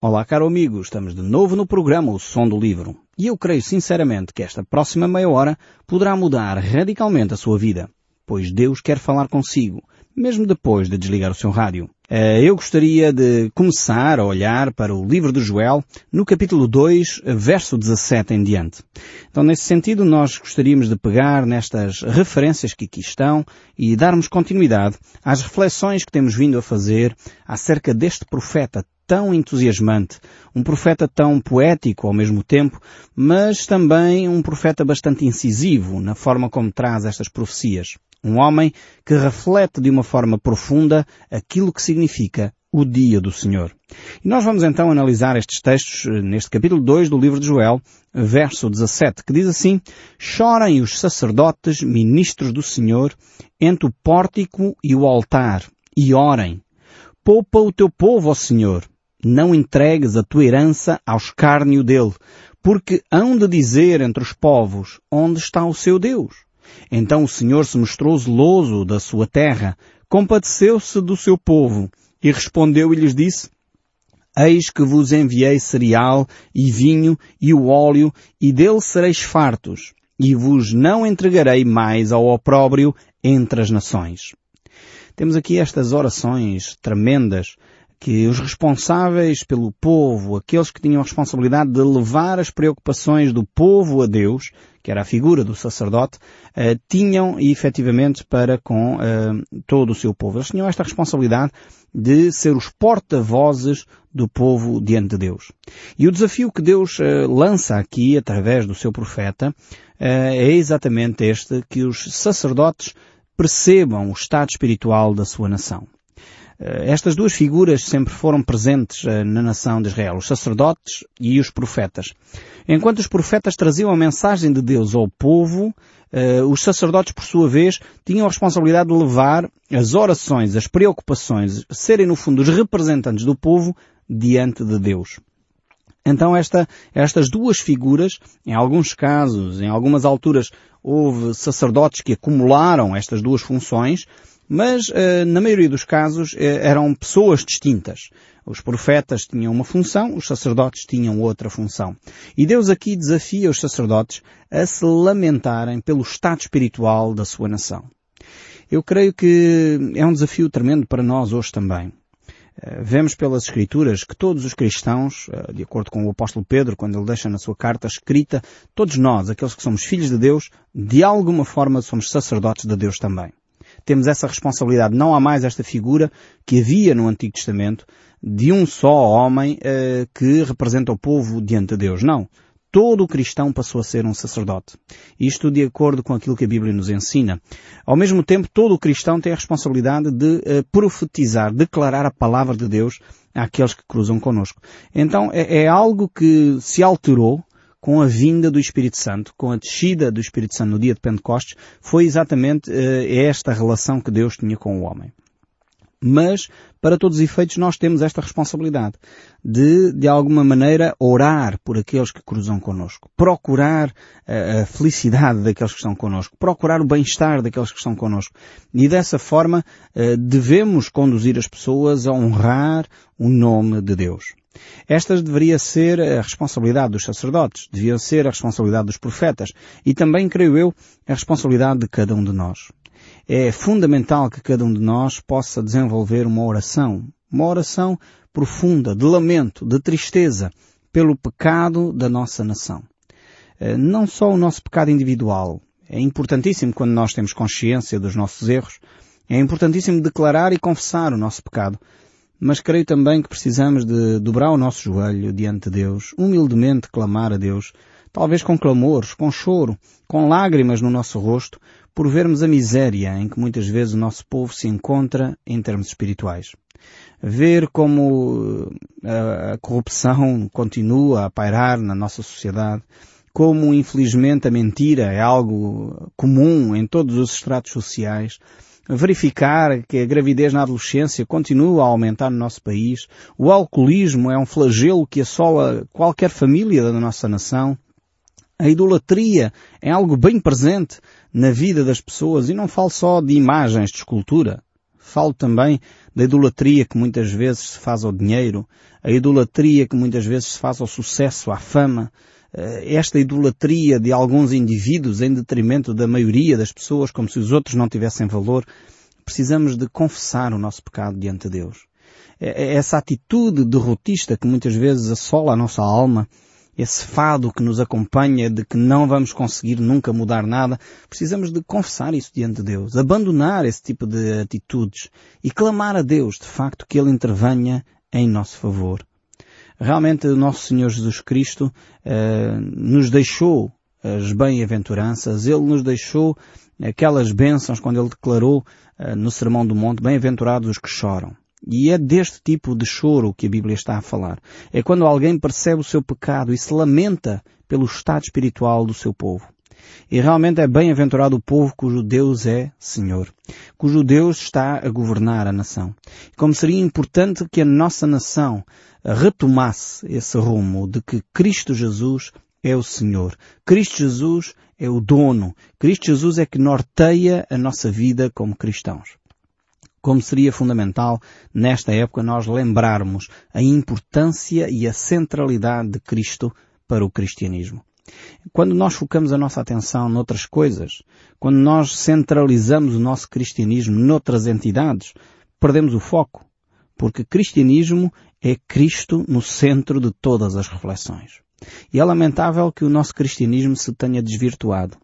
Olá, caro amigo, estamos de novo no programa O Som do Livro. E eu creio sinceramente que esta próxima meia hora poderá mudar radicalmente a sua vida, pois Deus quer falar consigo, mesmo depois de desligar o seu rádio. Eh, eu gostaria de começar a olhar para o livro de Joel no capítulo 2, verso 17 em diante. Então, nesse sentido, nós gostaríamos de pegar nestas referências que aqui estão e darmos continuidade às reflexões que temos vindo a fazer acerca deste profeta tão entusiasmante, um profeta tão poético ao mesmo tempo, mas também um profeta bastante incisivo na forma como traz estas profecias. Um homem que reflete de uma forma profunda aquilo que significa o dia do Senhor. E nós vamos então analisar estes textos eh, neste capítulo 2 do livro de Joel, verso 17, que diz assim, Chorem os sacerdotes, ministros do Senhor, entre o pórtico e o altar, e orem. Poupa o teu povo, ó Senhor, não entregues a tua herança ao escárnio dele, porque hão de dizer entre os povos, onde está o seu Deus? Então o Senhor se mostrou zeloso da sua terra, compadeceu-se do seu povo, e respondeu e lhes disse, Eis que vos enviei cereal e vinho e o óleo, e dele sereis fartos, e vos não entregarei mais ao opróbrio entre as nações. Temos aqui estas orações tremendas que os responsáveis pelo povo, aqueles que tinham a responsabilidade de levar as preocupações do povo a Deus, que era a figura do sacerdote, eh, tinham efetivamente para com eh, todo o seu povo. Eles tinham esta responsabilidade de ser os porta-vozes do povo diante de Deus. E o desafio que Deus eh, lança aqui através do seu profeta é exatamente este, que os sacerdotes percebam o estado espiritual da sua nação. Eh, estas duas figuras sempre foram presentes eh, na nação de Israel, os sacerdotes e os profetas. Enquanto os profetas traziam a mensagem de Deus ao povo, eh, os sacerdotes, por sua vez, tinham a responsabilidade de levar as orações, as preocupações, serem no fundo os representantes do povo diante de Deus. Então esta, estas duas figuras, em alguns casos, em algumas alturas, houve sacerdotes que acumularam estas duas funções, mas, eh, na maioria dos casos, eh, eram pessoas distintas. Os profetas tinham uma função, os sacerdotes tinham outra função. E Deus aqui desafia os sacerdotes a se lamentarem pelo estado espiritual da sua nação. Eu creio que é um desafio tremendo para nós hoje também. Eh, vemos pelas Escrituras que todos os cristãos, de acordo com o apóstolo Pedro, quando ele deixa na sua carta escrita, todos nós, aqueles que somos filhos de Deus, de alguma forma somos sacerdotes de Deus também temos essa responsabilidade. Não há mais esta figura que havia no Antigo Testamento de um só homem uh, que representa o povo diante de Deus. Não. Todo o cristão passou a ser um sacerdote. Isto de acordo com aquilo que a Bíblia nos ensina. Ao mesmo tempo, todo o cristão tem a responsabilidade de uh, profetizar, declarar a palavra de Deus àqueles que cruzam connosco. Então é, é algo que se alterou com a vinda do Espírito Santo, com a descida do Espírito Santo no dia de Pentecostes, foi exatamente uh, esta relação que Deus tinha com o homem. Mas, para todos os efeitos, nós temos esta responsabilidade de, de alguma maneira, orar por aqueles que cruzam connosco. Procurar a, a felicidade daqueles que estão connosco. Procurar o bem-estar daqueles que estão connosco. E dessa forma, uh, devemos conduzir as pessoas a honrar o nome de Deus. Esta deveria ser a responsabilidade dos sacerdotes, devia ser a responsabilidade dos profetas e também, creio eu, a responsabilidade de cada um de nós. É fundamental que cada um de nós possa desenvolver uma oração, uma oração profunda, de lamento, de tristeza, pelo pecado da nossa nação. Eh, não só o nosso pecado individual. É importantíssimo quando nós temos consciência dos nossos erros. É importantíssimo declarar e confessar o nosso pecado mas creio também que precisamos de dobrar o nosso joelho diante de Deus, humildemente clamar a Deus, talvez com clamores, com choro, com lágrimas no nosso rosto, por vermos a miséria em que muitas vezes o nosso povo se encontra em termos espirituais. Ver como eh, a corrupção continua a pairar na nossa sociedade, como infelizmente a mentira é algo comum em todos os estratos sociais, verificar que a gravidez na adolescência continua a aumentar no nosso país, o alcoolismo é um flagelo que assola qualquer família da nossa nação, a idolatria é algo bem presente na vida das pessoas e não falo só de imagens de escultura. Falo também da idolatria que muitas vezes se faz ao dinheiro, a idolatria que muitas vezes se faz ao sucesso, à fama, esta idolatria de alguns indivíduos em detrimento da maioria das pessoas, como se os outros não tivessem valor, precisamos de confessar o nosso pecado diante de Deus. É, é essa atitude derrotista que muitas vezes assola a nossa alma, esse fado que nos acompanha de que não vamos conseguir nunca mudar nada, precisamos de confessar isso diante de Deus, abandonar esse tipo de atitudes e clamar a Deus, de facto, que Ele intervenha em nosso favor. Realmente o nosso Senhor Jesus Cristo eh, nos deixou as bem-aventuranças, Ele nos deixou aquelas bênçãos quando Ele declarou eh, no Sermão do Monte, bem-aventurados os que choram. E é deste tipo de choro que a Bíblia está a falar. É quando alguém percebe o seu pecado e se lamenta pelo estado espiritual do seu povo. E realmente é bem-aventurado o povo cujo Deus é Senhor, cujo Deus está a governar a nação. Como seria importante que a nossa nação retomasse esse rumo de que Cristo Jesus é o Senhor. Cristo Jesus é o dono. Cristo Jesus é que norteia a nossa vida como cristãos como seria fundamental nesta época nós lembrarmos a importância e a centralidade de Cristo para o cristianismo. Quando nós focamos a nossa atenção noutras coisas, quando nós centralizamos o nosso cristianismo noutras entidades, perdemos o foco, porque cristianismo é Cristo no centro de todas as reflexões. E é lamentável que o nosso cristianismo se tenha desvirtuado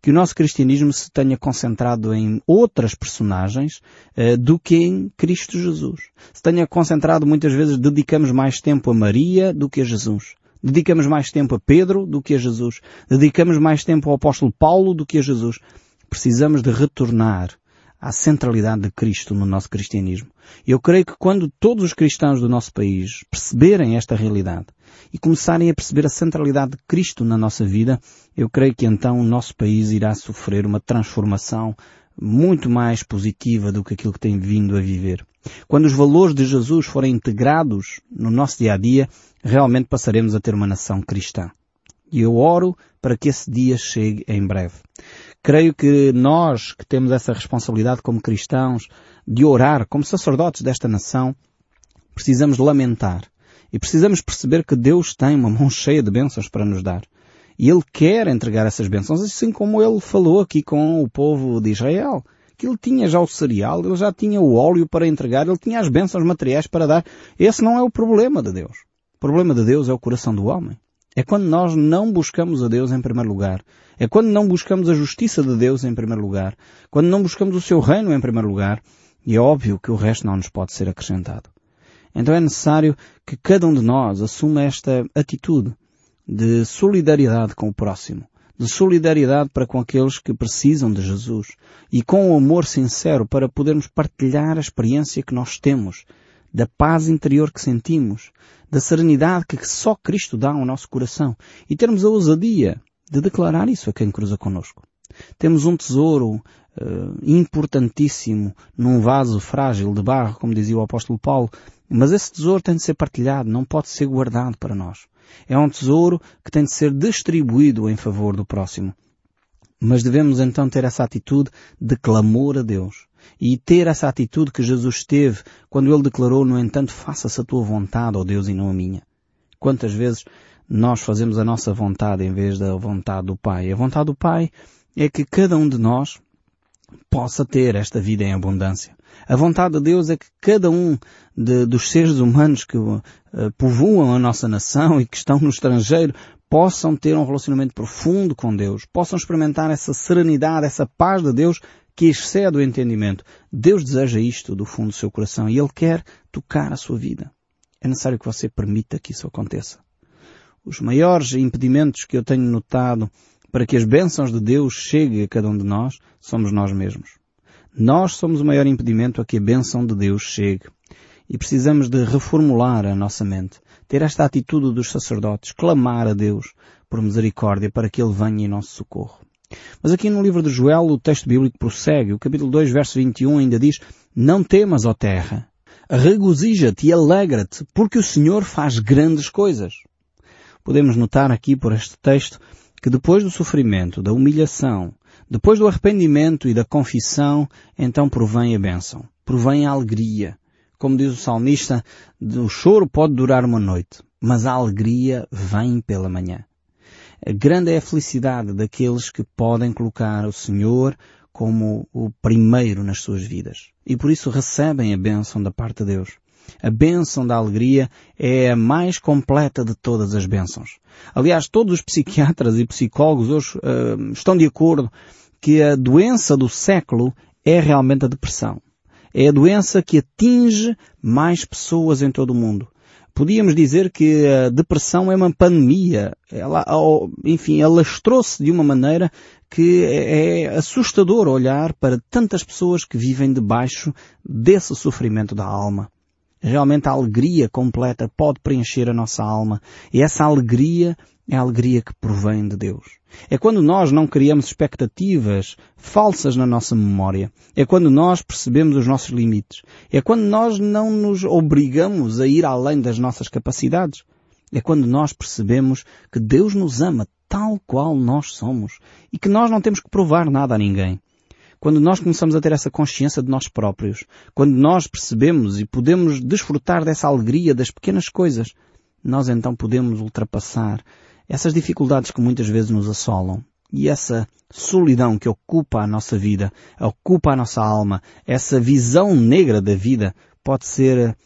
que o nosso cristianismo se tenha concentrado em outras personagens uh, do que em Cristo Jesus. Se tenha concentrado muitas vezes, dedicamos mais tempo a Maria do que a Jesus. Dedicamos mais tempo a Pedro do que a Jesus. Dedicamos mais tempo ao apóstolo Paulo do que a Jesus. Precisamos de retornar à centralidade de Cristo no nosso cristianismo. Eu creio que quando todos os cristãos do nosso país perceberem esta realidade e começarem a perceber a centralidade de Cristo na nossa vida, eu creio que então o nosso país irá sofrer uma transformação muito mais positiva do que aquilo que tem vindo a viver. Quando os valores de Jesus forem integrados no nosso dia a dia, realmente passaremos a ter uma nação cristã. E eu oro para que esse dia chegue em breve. Creio que nós que temos essa responsabilidade como cristãos de orar como sacerdotes desta nação, precisamos lamentar e precisamos perceber que Deus tem uma mão cheia de bênçãos para nos dar. E Ele quer entregar essas bênçãos, assim como Ele falou aqui com o povo de Israel. Que Ele tinha já o cereal, Ele já tinha o óleo para entregar, Ele tinha as bênçãos materiais para dar. Esse não é o problema de Deus. O problema de Deus é o coração do homem. É quando nós não buscamos a Deus em primeiro lugar. É quando não buscamos a justiça de Deus em primeiro lugar. Quando não buscamos o seu reino em primeiro lugar. E é óbvio que o resto não nos pode ser acrescentado. Então é necessário que cada um de nós assuma esta atitude de solidariedade com o próximo, de solidariedade para com aqueles que precisam de Jesus e com o amor sincero para podermos partilhar a experiência que nós temos, da paz interior que sentimos, da serenidade que só Cristo dá ao nosso coração e termos a ousadia de declarar isso a quem cruza connosco. Temos um tesouro uh, importantíssimo num vaso frágil de barro, como dizia o apóstolo Paulo, mas esse tesouro tem de ser partilhado, não pode ser guardado para nós. É um tesouro que tem de ser distribuído em favor do próximo. Mas devemos então ter essa atitude de clamor a Deus e ter essa atitude que Jesus teve quando ele declarou, no entanto, faça-se a tua vontade, ó Deus, e não a minha. Quantas vezes nós fazemos a nossa vontade em vez da vontade do Pai? A vontade do Pai é que cada um de nós possa ter esta vida em abundância. A vontade de Deus é que cada um de, dos seres humanos que uh, povoam a nossa nação e que estão no estrangeiro possam ter um relacionamento profundo com Deus, possam experimentar essa serenidade, essa paz de Deus que excede o entendimento. Deus deseja isto do fundo do seu coração e Ele quer tocar a sua vida. É necessário que você permita que isso aconteça. Os maiores impedimentos que eu tenho notado para que as bênçãos de Deus cheguem a cada um de nós somos nós mesmos. Nós somos o maior impedimento a que a bênção de Deus chegue. E precisamos de reformular a nossa mente, ter esta atitude dos sacerdotes, clamar a Deus por misericórdia para que Ele venha em nosso socorro. Mas aqui no livro de Joel o texto bíblico prossegue. O capítulo 2, verso 21 ainda diz, Não temas, ó terra, regozija-te e alegra-te, porque o Senhor faz grandes coisas. Podemos notar aqui por este texto que depois do sofrimento, da humilhação, depois do arrependimento e da confissão, então provém a bênção, provém a alegria, como diz o salmista, o choro pode durar uma noite, mas a alegria vem pela manhã. A grande é a felicidade daqueles que podem colocar o Senhor como o primeiro nas suas vidas. E por isso recebem a bênção da parte de Deus. A bênção da alegria é a mais completa de todas as bênçãos. Aliás, todos os psiquiatras e psicólogos hoje uh, estão de acordo que a doença do século é realmente a depressão. É a doença que atinge mais pessoas em todo o mundo. Podíamos dizer que a depressão é uma pandemia. Ela, enfim, alastrou-se de uma maneira que é, é assustador olhar para tantas pessoas que vivem debaixo desse sofrimento da alma. Realmente a alegria completa pode preencher a nossa alma. E essa alegria é a alegria que provém de Deus. É quando nós não criamos expectativas falsas na nossa memória. É quando nós percebemos os nossos limites. É quando nós não nos obrigamos a ir além das nossas capacidades. É quando nós percebemos que Deus nos ama tal qual nós somos e que nós não temos que provar nada a ninguém. Quando nós começamos a ter essa consciência de nós próprios, quando nós percebemos e podemos desfrutar dessa alegria das pequenas coisas, nós então podemos ultrapassar essas dificuldades que muitas vezes nos assolam. E essa solidão que ocupa a nossa vida, ocupa a nossa alma, essa visão negra da vida pode ser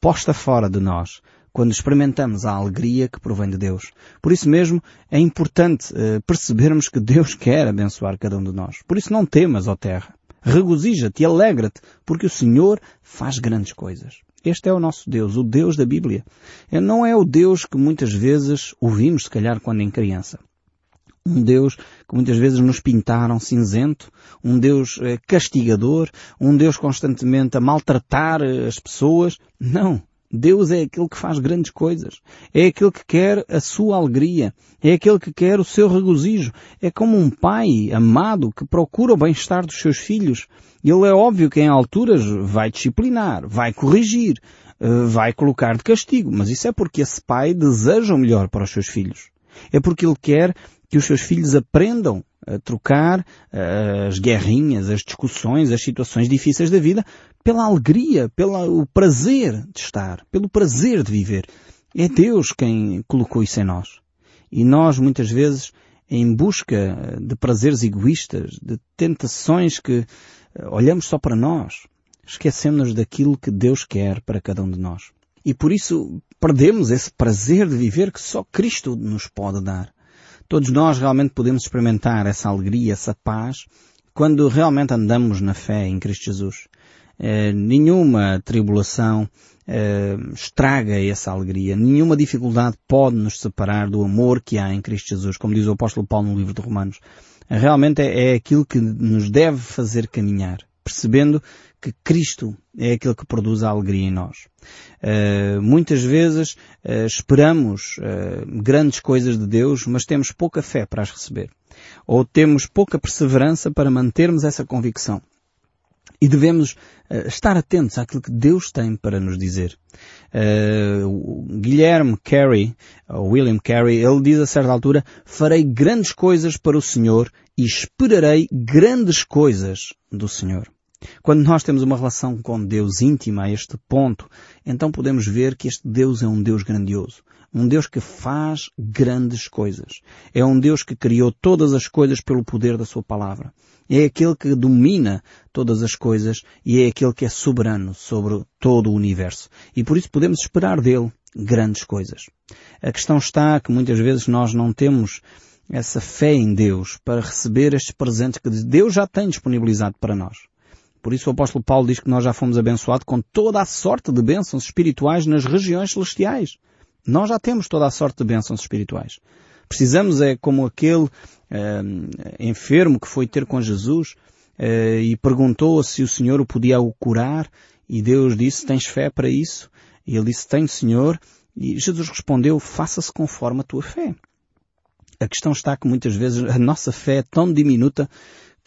posta fora de nós quando experimentamos a alegria que provém de Deus. Por isso mesmo é importante uh, percebermos que Deus quer abençoar cada um de nós. Por isso não temas, ó terra. Regozija-te e alegra-te, porque o Senhor faz grandes coisas. Este é o nosso Deus, o Deus da Bíblia. Não é o Deus que muitas vezes ouvimos, se calhar, quando em criança. Um Deus que muitas vezes nos pintaram cinzento, um Deus eh, castigador, um Deus constantemente a maltratar eh, as pessoas. Não. Deus é aquele que faz grandes coisas. É aquele que quer a sua alegria. É aquele que quer o seu regozijo. É como um pai amado que procura o bem-estar dos seus filhos. Ele é óbvio que em alturas vai disciplinar, vai corrigir, eh, vai colocar de castigo. Mas isso é porque esse pai deseja o melhor para os seus filhos. É porque ele quer que os seus filhos aprendam a trocar uh, as guerrinhas, as discussões, as situações difíceis da vida pela alegria, pelo prazer de estar, pelo prazer de viver. É Deus quem colocou isso em nós. E nós, muitas vezes, em busca de prazeres egoístas, de tentações que eh, olhamos só para nós, esquecemos daquilo que Deus quer para cada um de nós. E por isso perdemos esse prazer de viver que só Cristo nos pode dar. Todos nós realmente podemos experimentar essa alegria, essa paz, quando realmente andamos na fé em Cristo Jesus. Eh, nenhuma tribulação eh, estraga essa alegria. Nenhuma dificuldade pode nos separar do amor que há em Cristo Jesus, como diz o apóstolo Paulo no livro de Romanos. Realmente é, é aquilo que nos deve fazer caminhar, percebendo que Cristo é aquele que produz a alegria em nós. Uh, muitas vezes uh, esperamos uh, grandes coisas de Deus, mas temos pouca fé para as receber. Ou temos pouca perseverança para mantermos essa convicção. E devemos estar atentos àquilo que Deus tem para nos dizer. Guilherme Carey, William Carey, ele diz a certa altura, farei grandes coisas para o Senhor e esperarei grandes coisas do Senhor. Quando nós temos uma relação com Deus íntima a este ponto, então podemos ver que este Deus é um Deus grandioso. Um Deus que faz grandes coisas. É um Deus que criou todas as coisas pelo poder da sua palavra. É aquele que domina todas as coisas e é aquele que é soberano sobre todo o universo. E por isso podemos esperar dele grandes coisas. A questão está que muitas vezes nós não temos essa fé em Deus para receber estes presentes que Deus já tem disponibilizado para nós. Por isso o apóstolo Paulo diz que nós já fomos abençoados com toda a sorte de bênçãos espirituais nas regiões celestiais. Nós já temos toda a sorte de bênçãos espirituais. Precisamos é como aquele uh, enfermo que foi ter com Jesus uh, e perguntou se o Senhor o podia o curar e Deus disse, tens fé para isso? E ele disse, tenho Senhor. E Jesus respondeu, faça-se conforme a tua fé. A questão está que muitas vezes a nossa fé é tão diminuta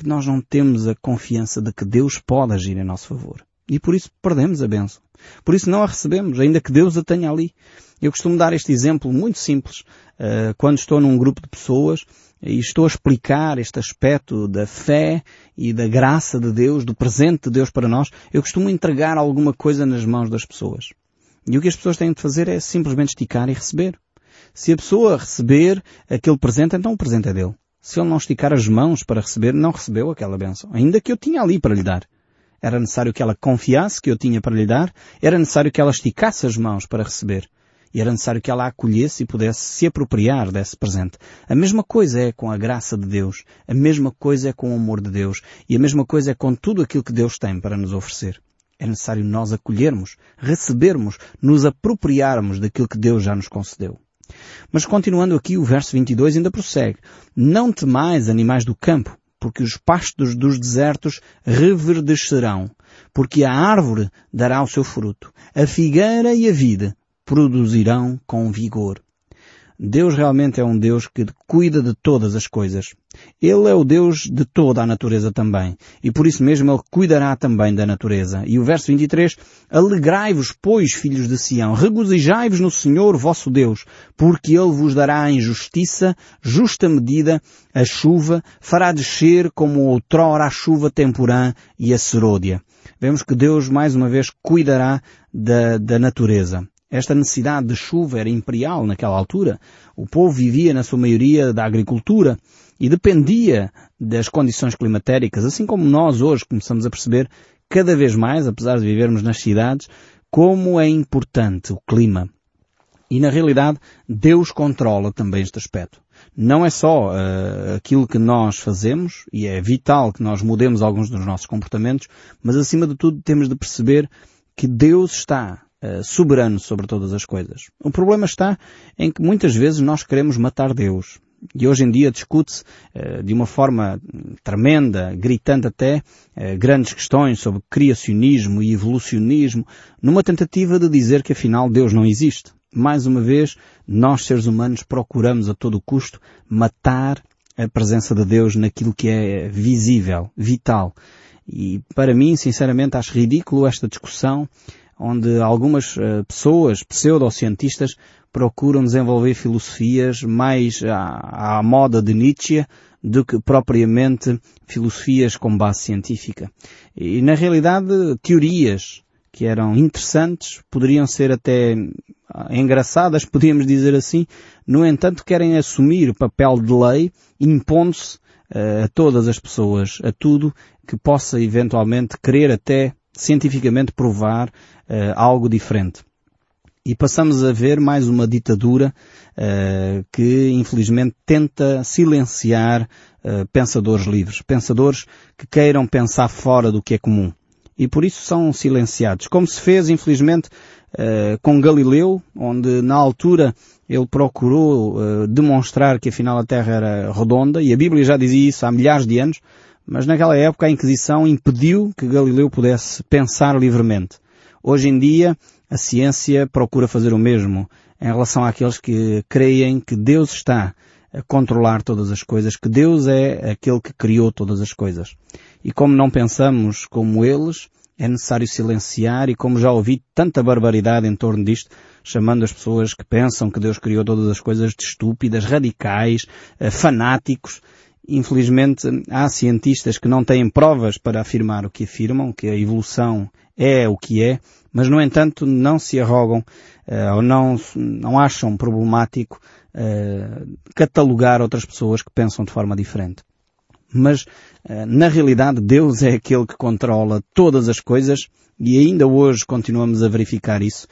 que nós não temos a confiança de que Deus pode agir em nosso favor. E por isso perdemos a bênção. Por isso não a recebemos, ainda que Deus a tenha ali. Eu costumo dar este exemplo muito simples uh, quando estou num grupo de pessoas e estou a explicar este aspecto da fé e da graça de Deus, do presente de Deus para nós. Eu costumo entregar alguma coisa nas mãos das pessoas. E o que as pessoas têm de fazer é simplesmente esticar e receber. Se a pessoa receber aquele presente, então o presente é dele. Se ele não esticar as mãos para receber, não recebeu aquela bênção. Ainda que eu tinha ali para lhe dar. Era necessário que ela confiasse que eu tinha para lhe dar. Era necessário que ela esticasse as mãos para receber. E era necessário que ela acolhesse e pudesse se apropriar desse presente. A mesma coisa é com a graça de Deus. A mesma coisa é com o amor de Deus. E a mesma coisa é com tudo aquilo que Deus tem para nos oferecer. É necessário nós acolhermos, recebermos, nos apropriarmos daquilo que Deus já nos concedeu. Mas continuando aqui, o verso 22 ainda prossegue. Não temais animais do campo, porque os pastos dos desertos reverdecerão, porque a árvore dará o seu fruto. A figueira e a vide produzirão com vigor. Deus realmente é um Deus que cuida de todas as coisas. Ele é o Deus de toda a natureza também. E por isso mesmo Ele cuidará também da natureza. E o verso 23, Alegrai-vos, pois, filhos de Sião, regozijai-vos no Senhor vosso Deus, porque Ele vos dará em justiça, justa medida, a chuva, fará descer como outrora a chuva temporã e a serôdia. Vemos que Deus mais uma vez cuidará da, da natureza. Esta necessidade de chuva era imperial naquela altura. O povo vivia, na sua maioria, da agricultura e dependia das condições climatéricas, assim como nós hoje começamos a perceber cada vez mais, apesar de vivermos nas cidades, como é importante o clima. E na realidade, Deus controla também este aspecto. Não é só uh, aquilo que nós fazemos, e é vital que nós mudemos alguns dos nossos comportamentos, mas acima de tudo temos de perceber que Deus está uh, soberano sobre todas as coisas. O problema está em que muitas vezes nós queremos matar Deus. E hoje em dia discute-se uh, de uma forma tremenda, gritante até, uh, grandes questões sobre criacionismo e evolucionismo, numa tentativa de dizer que afinal Deus não existe. Mais uma vez, nós seres humanos procuramos a todo custo matar a presença de Deus naquilo que é visível, vital. E para mim, sinceramente, acho ridículo esta discussão onde algumas uh, pessoas, pseudocientistas, procuram desenvolver filosofias mais à, à, moda de Nietzsche do que propriamente filosofias com base científica. E na realidade, teorias que eram interessantes, poderiam ser até ah, engraçadas, podíamos dizer assim, no entanto querem assumir o papel de lei, impondo-se uh, a todas as pessoas, a tudo que possa eventualmente querer até cientificamente provar uh, algo diferente. E passamos a ver mais uma ditadura uh, que infelizmente tenta silenciar uh, pensadores livres, pensadores que queiram pensar fora do que é comum. E por isso são silenciados. Como se fez, infelizmente, uh, com Galileu, onde na altura ele procurou demonstrar que afinal a Terra era redonda, e a Bíblia já dizia isso há milhares de anos, mas naquela época a Inquisição impediu que Galileu pudesse pensar livremente. Hoje em dia, a ciência procura fazer o mesmo em relação àqueles que creem que Deus está a controlar todas as coisas, que Deus é aquele que criou todas as coisas. E como não pensamos como eles, é necessário silenciar e como já ouvi tanta barbaridade em torno disto, chamando as pessoas que pensam que Deus criou todas as coisas de estúpidas, radicais, eh, fanáticos, Infelizmente, há cientistas que não têm provas para afirmar o que afirmam, que a evolução é o que é, mas no entanto não se arrogam uh, ou não, não acham problemático uh, catalogar outras pessoas que pensam de forma diferente. Mas, uh, na realidade, Deus é aquele que controla todas as coisas e ainda hoje continuamos a verificar isso.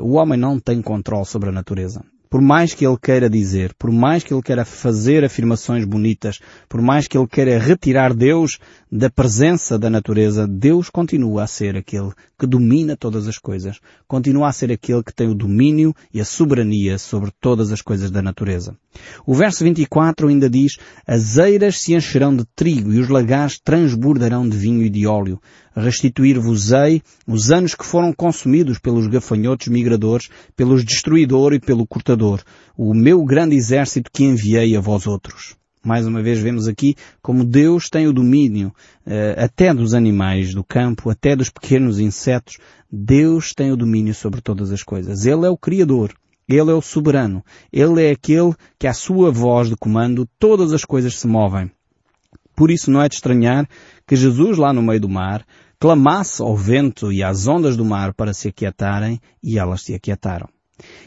o homem não tem controle sobre a natureza por mais que ele queira dizer, por mais que ele queira fazer afirmações bonitas, por mais que ele queira retirar Deus da presença da natureza, Deus continua a ser aquele que domina todas as coisas, continua a ser aquele que tem o domínio e a soberania sobre todas as coisas da natureza. O verso 24 ainda diz, as eiras se encherão de trigo e os lagares transbordarão de vinho e de óleo restituir-vos-ei os anos que foram consumidos pelos gafanhotos migradores, pelos destruidor e pelo cortador, o meu grande exército que enviei a vós outros. Mais uma vez vemos aqui como Deus tem o domínio eh, até dos animais do campo, até dos pequenos insetos. Deus tem o domínio sobre todas as coisas. Ele é o Criador. Ele é o soberano. Ele é aquele que à sua voz de comando todas as coisas se movem. Por isso não é de estranhar que Jesus lá no meio do mar clamasse ao vento e às ondas do mar para se aquietarem e elas se aquietaram.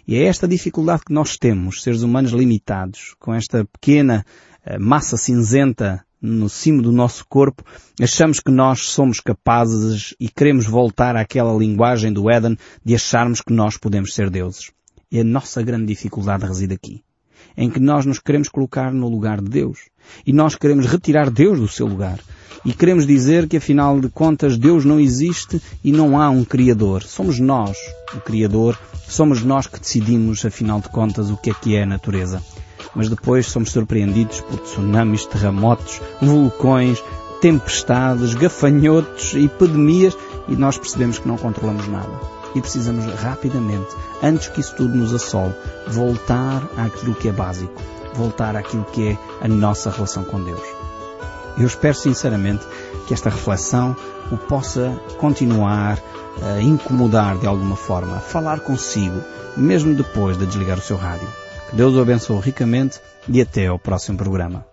E é esta dificuldade que nós temos, seres humanos limitados, com esta pequena eh, massa cinzenta no cimo do nosso corpo, achamos que nós somos capazes e queremos voltar àquela linguagem do Éden de acharmos que nós podemos ser deuses. E a nossa grande dificuldade reside aqui em que nós nos queremos colocar no lugar de Deus. E nós queremos retirar Deus do seu lugar. E queremos dizer que afinal de contas Deus não existe e não há um Criador. Somos nós o Criador. Somos nós que decidimos afinal de contas o que é que é a natureza. Mas depois somos surpreendidos por tsunamis, terremotos, vulcões, tempestades, gafanhotos, epidemias e nós percebemos que não controlamos nada e precisamos rapidamente, antes que isso tudo nos assole, voltar àquilo que é básico, voltar àquilo que é a nossa relação com Deus. Eu espero sinceramente que esta reflexão o possa continuar a incomodar de alguma forma, a falar consigo, mesmo depois de desligar o seu rádio. Que Deus o abençoe ricamente e até ao próximo programa.